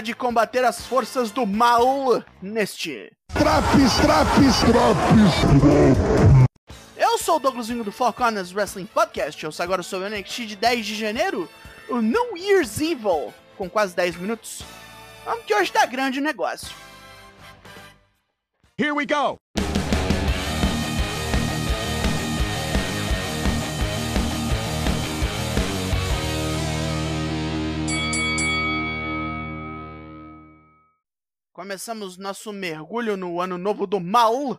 Hora de combater as forças do mal neste. Traps, traps, traps. Eu sou o Douglas Vinho do Four Corners Wrestling Podcast. Eu sou agora sobre o NXT de 10 de janeiro, o New Year's Evil, com quase 10 minutos. Vamos que hoje tá grande o negócio. Here we go. Começamos nosso mergulho no ano novo do mal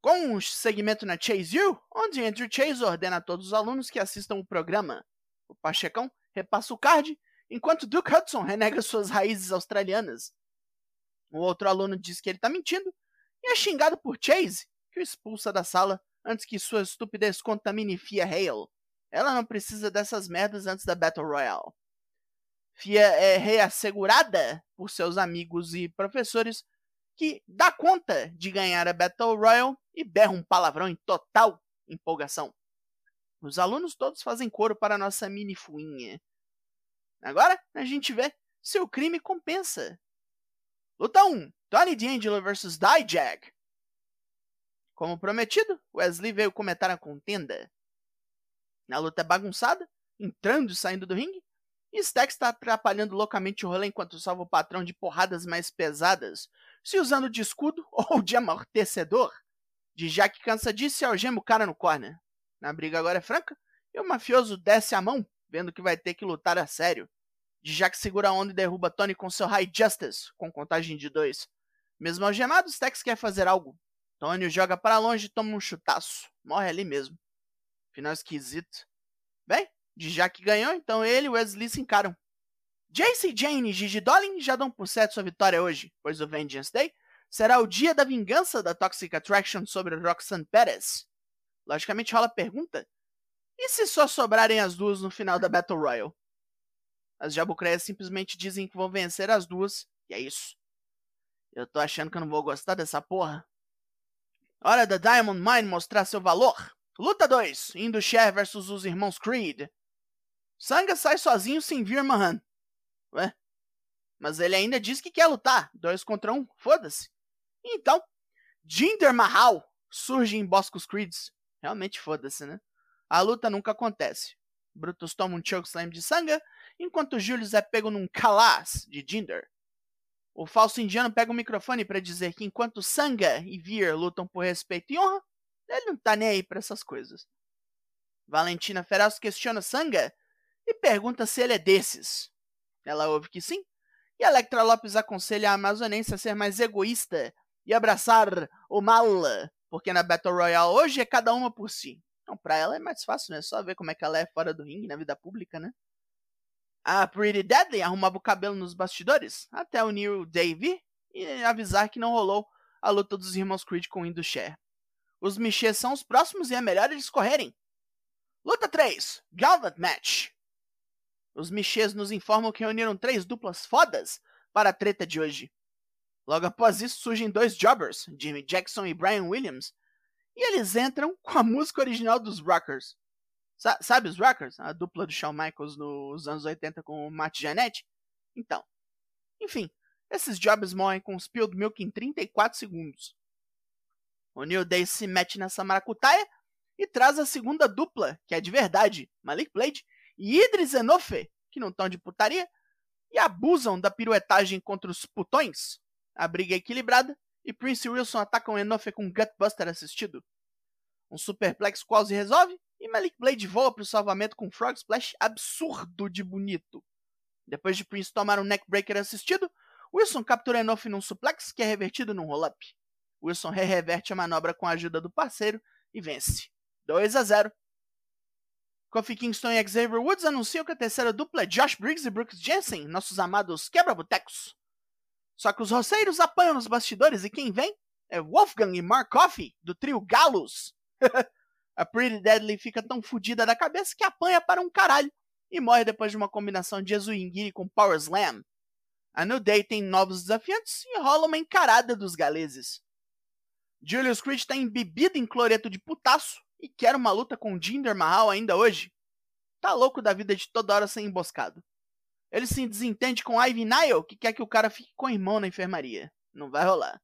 com um segmento na Chase U, onde Andrew Chase ordena a todos os alunos que assistam o programa. O Pachecão repassa o card, enquanto Duke Hudson renega suas raízes australianas. O outro aluno diz que ele está mentindo e é xingado por Chase, que o expulsa da sala antes que sua estupidez contamine Fia Hale. Ela não precisa dessas merdas antes da Battle Royale. Fia é reassegurada por seus amigos e professores que dá conta de ganhar a Battle Royale e berra um palavrão em total empolgação. Os alunos todos fazem coro para nossa mini fuinha. Agora a gente vê se o crime compensa. Luta 1: Tony D'Angelo vs Dijak. Como prometido, Wesley veio comentar a contenda. Na luta bagunçada, entrando e saindo do ringue, e Stack está atrapalhando loucamente o rolê enquanto salva o patrão de porradas mais pesadas, se usando de escudo ou de amortecedor. De Jack cansa disso e algema o cara no corner. Na briga agora é franca, e o mafioso desce a mão, vendo que vai ter que lutar a sério. De Jack segura a onda e derruba Tony com seu High Justice, com contagem de dois. Mesmo algemado, Stax quer fazer algo. Tony joga para longe e toma um chutaço. Morre ali mesmo. Final esquisito. Bem, de Jack ganhou, então ele e Wesley se encaram. Jace Jane e Gigi Dolin já dão por certo sua vitória hoje, pois o Vengeance Day será o dia da vingança da Toxic Attraction sobre Roxanne Perez. Logicamente rola a pergunta: e se só sobrarem as duas no final da Battle Royale? As Jabucreias simplesmente dizem que vão vencer as duas, e é isso. Eu tô achando que eu não vou gostar dessa porra. Hora da Diamond Mine mostrar seu valor. Luta 2: Indusher versus os irmãos Creed. Sanga sai sozinho sem vir Mahan. Ué? Mas ele ainda diz que quer lutar. Dois contra um, foda-se. Então, Jinder Mahal surge em Boscos Creeds. Realmente foda-se, né? A luta nunca acontece. Brutus toma um chokeslam de Sanga, enquanto Julius é pego num calas de Jinder. O falso indiano pega o microfone para dizer que enquanto Sanga e Veer lutam por respeito e honra, ele não tá nem aí pra essas coisas. Valentina Feroz questiona Sanga e pergunta se ele é desses. Ela ouve que sim, e Electra Lopes aconselha a amazonense a ser mais egoísta e abraçar o mal, porque na Battle Royale hoje é cada uma por si. Então, pra ela é mais fácil, né? Só ver como é que ela é fora do ringue, na vida pública, né? A Pretty Deadly arrumava o cabelo nos bastidores, até o Day vir e avisar que não rolou a luta dos irmãos Creed com o Indusher. Os Michês são os próximos e é melhor eles correrem. Luta 3: Gauntlet Match. Os Michês nos informam que reuniram três duplas fodas para a treta de hoje. Logo após isso surgem dois jobbers, Jimmy Jackson e Brian Williams, e eles entram com a música original dos Rockers. Sa sabe os Rockers? A dupla do Shawn Michaels nos anos 80 com o Matt Janetti? Então. Enfim, esses jobbers morrem com Spilled Milk em 34 segundos. O New Day se mete nessa maracutaia e traz a segunda dupla, que é de verdade, Malik Blade e Idris Enofe, que não estão de putaria, e abusam da piruetagem contra os putões. A briga é equilibrada e Prince Wilson atacam Enofe com um Gutbuster assistido. Um superplex quase resolve e Malik Blade voa para o salvamento com um Frog Splash absurdo de bonito. Depois de Prince tomar um neckbreaker assistido, Wilson captura Enofe num suplex que é revertido num roll-up. Wilson re-reverte a manobra com a ajuda do parceiro e vence. 2 a 0. Kofi Kingston e Xavier Woods anunciam que a terceira dupla é Josh Briggs e Brooks Jensen, nossos amados quebra-botecos. Só que os roceiros apanham nos bastidores e quem vem é Wolfgang e Mark Coffey, do trio Galos. a Pretty Deadly fica tão fodida da cabeça que apanha para um caralho e morre depois de uma combinação de Ezuingiri com Power Slam. A New Day tem novos desafiantes e rola uma encarada dos galeses. Julius Creed está embebido em cloreto de putaço e quer uma luta com Jinder Mahal ainda hoje? Tá louco da vida de toda hora ser emboscado. Ele se desentende com Ivy Nile, que quer que o cara fique com o irmão na enfermaria. Não vai rolar.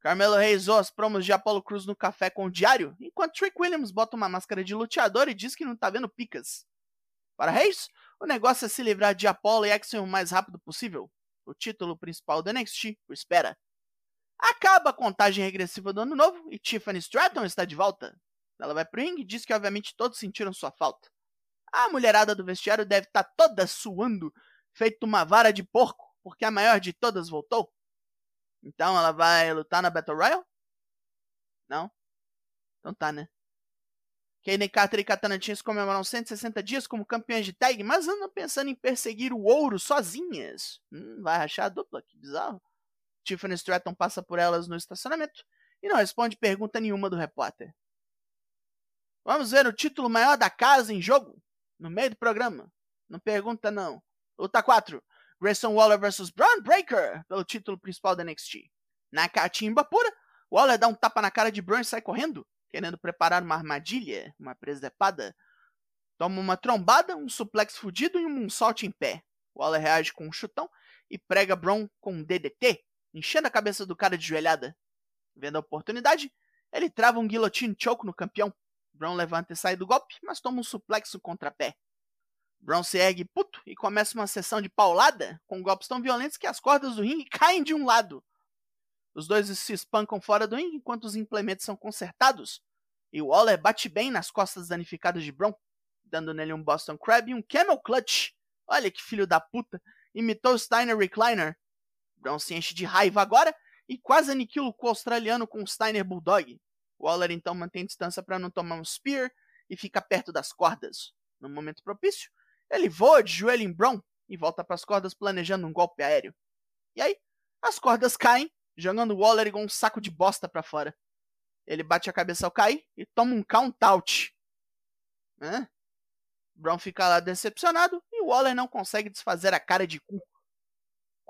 Carmelo Reis as promos de Apollo Cruz no café com o diário, enquanto Trick Williams bota uma máscara de luteador e diz que não tá vendo picas. Para Reis, o negócio é se livrar de Apollo e Axiom o mais rápido possível. O título principal do NXT o espera. Acaba a contagem regressiva do ano novo e Tiffany Stratton está de volta. Ela vai pro ringue e diz que obviamente todos sentiram sua falta. A mulherada do vestiário deve estar tá toda suando, feito uma vara de porco, porque a maior de todas voltou. Então ela vai lutar na Battle Royale? Não? Então tá, né? Kaden Carter e Katana Chance comemoram 160 dias como campeões de tag, mas andam pensando em perseguir o ouro sozinhas. Hum, vai rachar a dupla, que bizarro. Tiffany Stratton passa por elas no estacionamento e não responde pergunta nenhuma do repórter. Vamos ver o título maior da casa em jogo? No meio do programa. Não pergunta, não. Luta 4. Grayson Waller vs Braun Breaker pelo título principal da NXT. Na catimba pura, Waller dá um tapa na cara de Braun e sai correndo, querendo preparar uma armadilha, uma presepada. Toma uma trombada, um suplex fudido e um moonsault em pé. Waller reage com um chutão e prega Braun com um DDT, enchendo a cabeça do cara de joelhada. Vendo a oportunidade, ele trava um guillotine choke no campeão, Brown levanta e sai do golpe, mas toma um suplexo contrapé. Brown se ergue puto e começa uma sessão de paulada com golpes tão violentos que as cordas do ringue caem de um lado. Os dois se espancam fora do ringue enquanto os implementos são consertados. E Waller bate bem nas costas danificadas de Brown, dando nele um Boston Crab e um Camel Clutch. Olha que filho da puta! Imitou Steiner Recliner. Brown se enche de raiva agora e quase aniquila o australiano com o Steiner Bulldog. Waller então mantém distância para não tomar um spear e fica perto das cordas. No momento propício, ele voa de joelho em Brown e volta para as cordas planejando um golpe aéreo. E aí, as cordas caem, jogando Waller igual um saco de bosta para fora. Ele bate a cabeça ao cair e toma um count out. Brown fica lá decepcionado e Waller não consegue desfazer a cara de cu.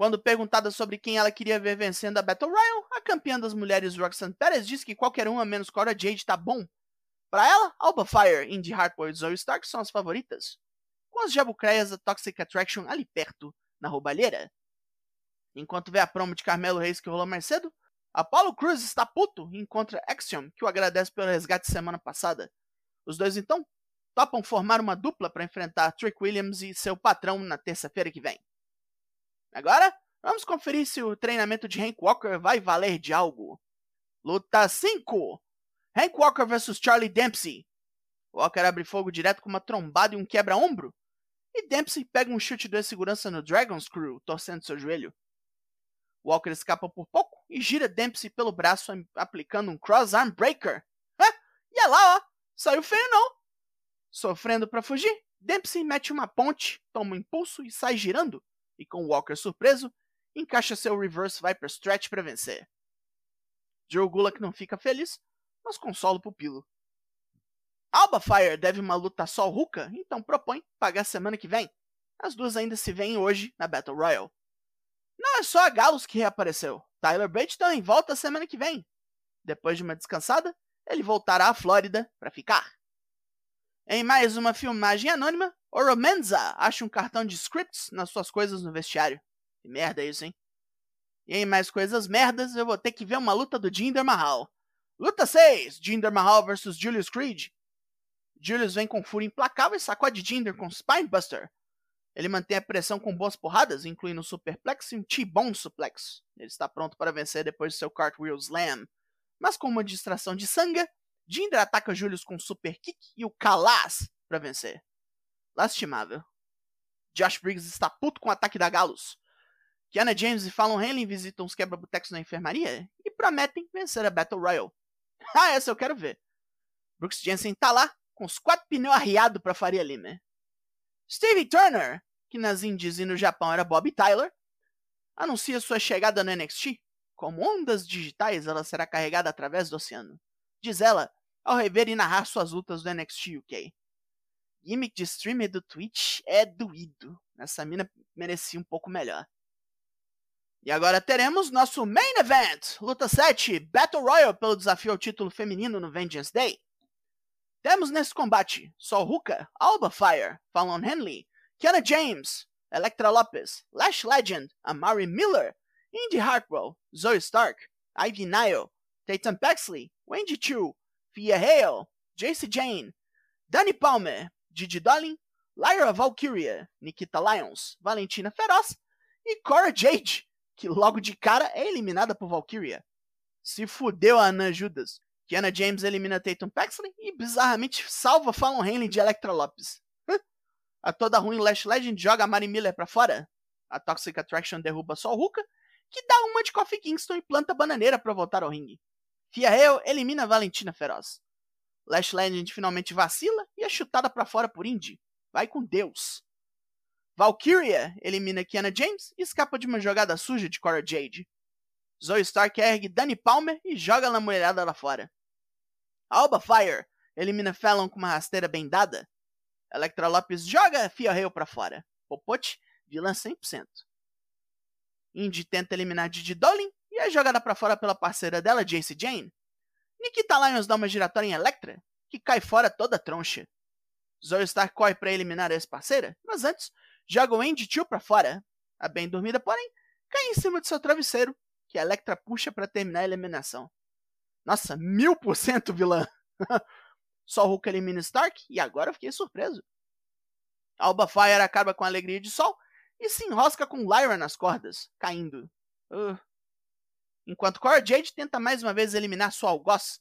Quando perguntada sobre quem ela queria ver vencendo a Battle Royale, a campeã das mulheres Roxanne Perez disse que qualquer uma menos Cora Jade tá bom. Para ela, Alba Fire, Indy Hartwell e Zoe Stark são as favoritas, com as jabucreias da Toxic Attraction ali perto, na roubalheira. Enquanto vê a promo de Carmelo Reis que rolou mais cedo, Apollo Cruz está puto e encontra Axiom, que o agradece pelo resgate semana passada. Os dois então topam formar uma dupla para enfrentar Trick Williams e seu patrão na terça-feira que vem. Agora, vamos conferir se o treinamento de Hank Walker vai valer de algo. Luta 5: Hank Walker vs Charlie Dempsey. Walker abre fogo direto com uma trombada e um quebra-ombro. E Dempsey pega um chute de segurança no Dragon Screw, torcendo seu joelho. Walker escapa por pouco e gira Dempsey pelo braço, aplicando um Cross Arm Breaker. Ah, e é lá, ó, saiu feio não. Sofrendo para fugir, Dempsey mete uma ponte, toma um impulso e sai girando, e com Walker surpreso, encaixa seu Reverse Viper Stretch para vencer. Joe Gulak não fica feliz, mas consola o pupilo. Alba Fire deve uma luta só ao Ruka, então propõe pagar semana que vem. As duas ainda se veem hoje na Battle Royale. Não é só a Galos que reapareceu. Tyler Bate também volta semana que vem. Depois de uma descansada, ele voltará à Flórida para ficar. Em mais uma filmagem anônima, Oro Menza acha um cartão de scripts nas suas coisas no vestiário. Que merda isso, hein? E em mais coisas merdas, eu vou ter que ver uma luta do Jinder Mahal. Luta 6: Jinder Mahal vs Julius Creed. Julius vem com fúria implacável e sacode Jinder com Spinebuster. Ele mantém a pressão com boas porradas, incluindo um Superplex e um T-Bone Suplex. Ele está pronto para vencer depois de seu Cartwheel Slam. Mas com uma distração de sangue, Jinder ataca Julius com super kick e o Kalas para vencer. Lastimável. Josh Briggs está puto com o ataque da Galus. Kiana James e Fallon Henley visitam os quebra-botecos na enfermaria e prometem vencer a Battle Royale. ah, essa eu quero ver. Brooks Jensen tá lá, com os quatro pneus arriados pra Faria Lima. Stevie Turner, que nas Indies e no Japão era Bob Tyler, anuncia sua chegada no NXT. Como ondas digitais, ela será carregada através do oceano. Diz ela, ao rever e narrar suas lutas do NXT UK. Gimmick de streamer do Twitch é doído. Essa mina merecia um pouco melhor. E agora teremos nosso Main Event, Luta 7, Battle Royale pelo desafio ao título feminino no Vengeance Day. Temos nesse combate Sol Hooker, Alba Fire, Fallon Henley, Kiana James, Electra Lopez, Lash Legend, Amari Miller, Indy Hartwell, Zoe Stark, Ivy Nile, Tatum Paxley, Wendy Chu, Fia Hale, Jace Jane, Danny Palmer, Gigi Dolin, Lyra Valkyria, Nikita Lyons, Valentina Feroz e Cora Jade, que logo de cara é eliminada por Valkyria. Se fudeu a Ana Judas. Kiana James elimina Tatum Paxley e bizarramente salva Fallon Henley de Electra Lopes. a toda ruim Lash Legend joga a Mari Miller pra fora. A Toxic Attraction derruba Sol Ruka, que dá uma de Kofi Kingston e planta bananeira para voltar ao ringue. Fia Hale elimina Valentina Feroz. Lash Legend finalmente vacila e é chutada para fora por Indy. Vai com Deus. Valkyria elimina Kiana James e escapa de uma jogada suja de Cora Jade. Zoe Stark ergue Danny Palmer e joga na mulherada lá fora. Alba Fire elimina Fallon com uma rasteira bem dada. Electra Lopes joga Hale pra fora. Popote, vilã 100%. Indy tenta eliminar Didi Dolin é jogada para fora pela parceira dela, Jace Jane. Nikita Lyons dá uma giratória em Electra, que cai fora toda troncha. Zoe Stark corre para eliminar a ex-parceira, mas antes joga o Andy Tio para fora. A bem dormida, porém, cai em cima de seu travesseiro, que a Electra puxa para terminar a eliminação. Nossa, mil por cento vilã! Só Hulk elimina Stark e agora eu fiquei surpreso. Alba Fire acaba com a alegria de Sol e se enrosca com Lyra nas cordas, caindo. Uh. Enquanto Cora Jade tenta mais uma vez eliminar sua algoz,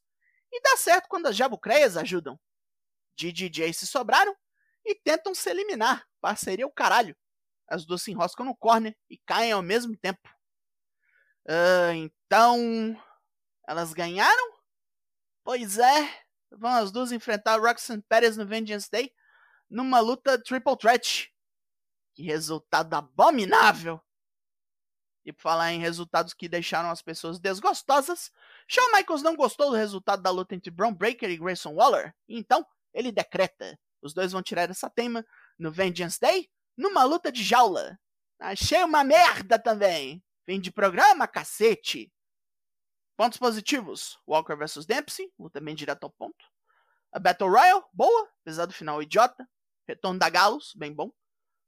e dá certo quando as jabucreias ajudam. Didi e Jay se sobraram e tentam se eliminar. Parceria o caralho. As duas se enroscam no corner e caem ao mesmo tempo. Uh, então. Elas ganharam? Pois é. Vão as duas enfrentar Roxanne Perez no Vengeance Day numa luta triple threat. Que resultado abominável! E por falar em resultados que deixaram as pessoas desgostosas, Shawn Michaels não gostou do resultado da luta entre Braun Breaker e Grayson Waller, então ele decreta: os dois vão tirar essa tema no Vengeance Day numa luta de jaula. Achei uma merda também. Fim de programa, cacete. Pontos positivos: Walker vs Dempsey, luta bem direto ao ponto. A Battle Royale, boa, apesar do final idiota. Retorno da Galos, bem bom.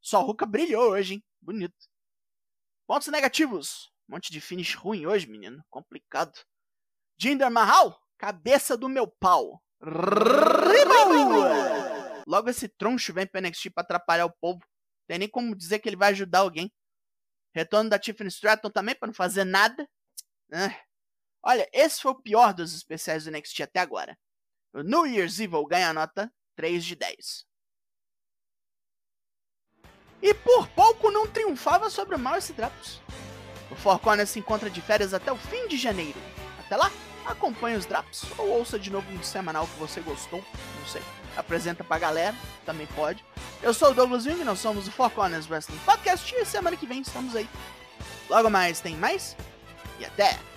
Só Ruka brilhou hoje, hein? Bonito. Pontos negativos: um monte de finish ruim hoje, menino. Complicado. Jinder Mahal, cabeça do meu pau. Logo esse troncho vem pro NXT pra atrapalhar o povo. Tem nem como dizer que ele vai ajudar alguém. Retorno da Tiffany Stratton também para não fazer nada. É. Olha, esse foi o pior dos especiais do NXT até agora. O New Year's Evil ganha nota 3 de 10. E por pouco não triunfava sobre o Marcy Drapos. O Four Corners se encontra de férias até o fim de janeiro. Até lá, acompanhe os Drops ou ouça de novo um semanal que você gostou, não sei. Apresenta pra galera, também pode. Eu sou o Douglas Jung, nós somos o Four Corners Wrestling Podcast e semana que vem estamos aí. Logo mais tem mais e até!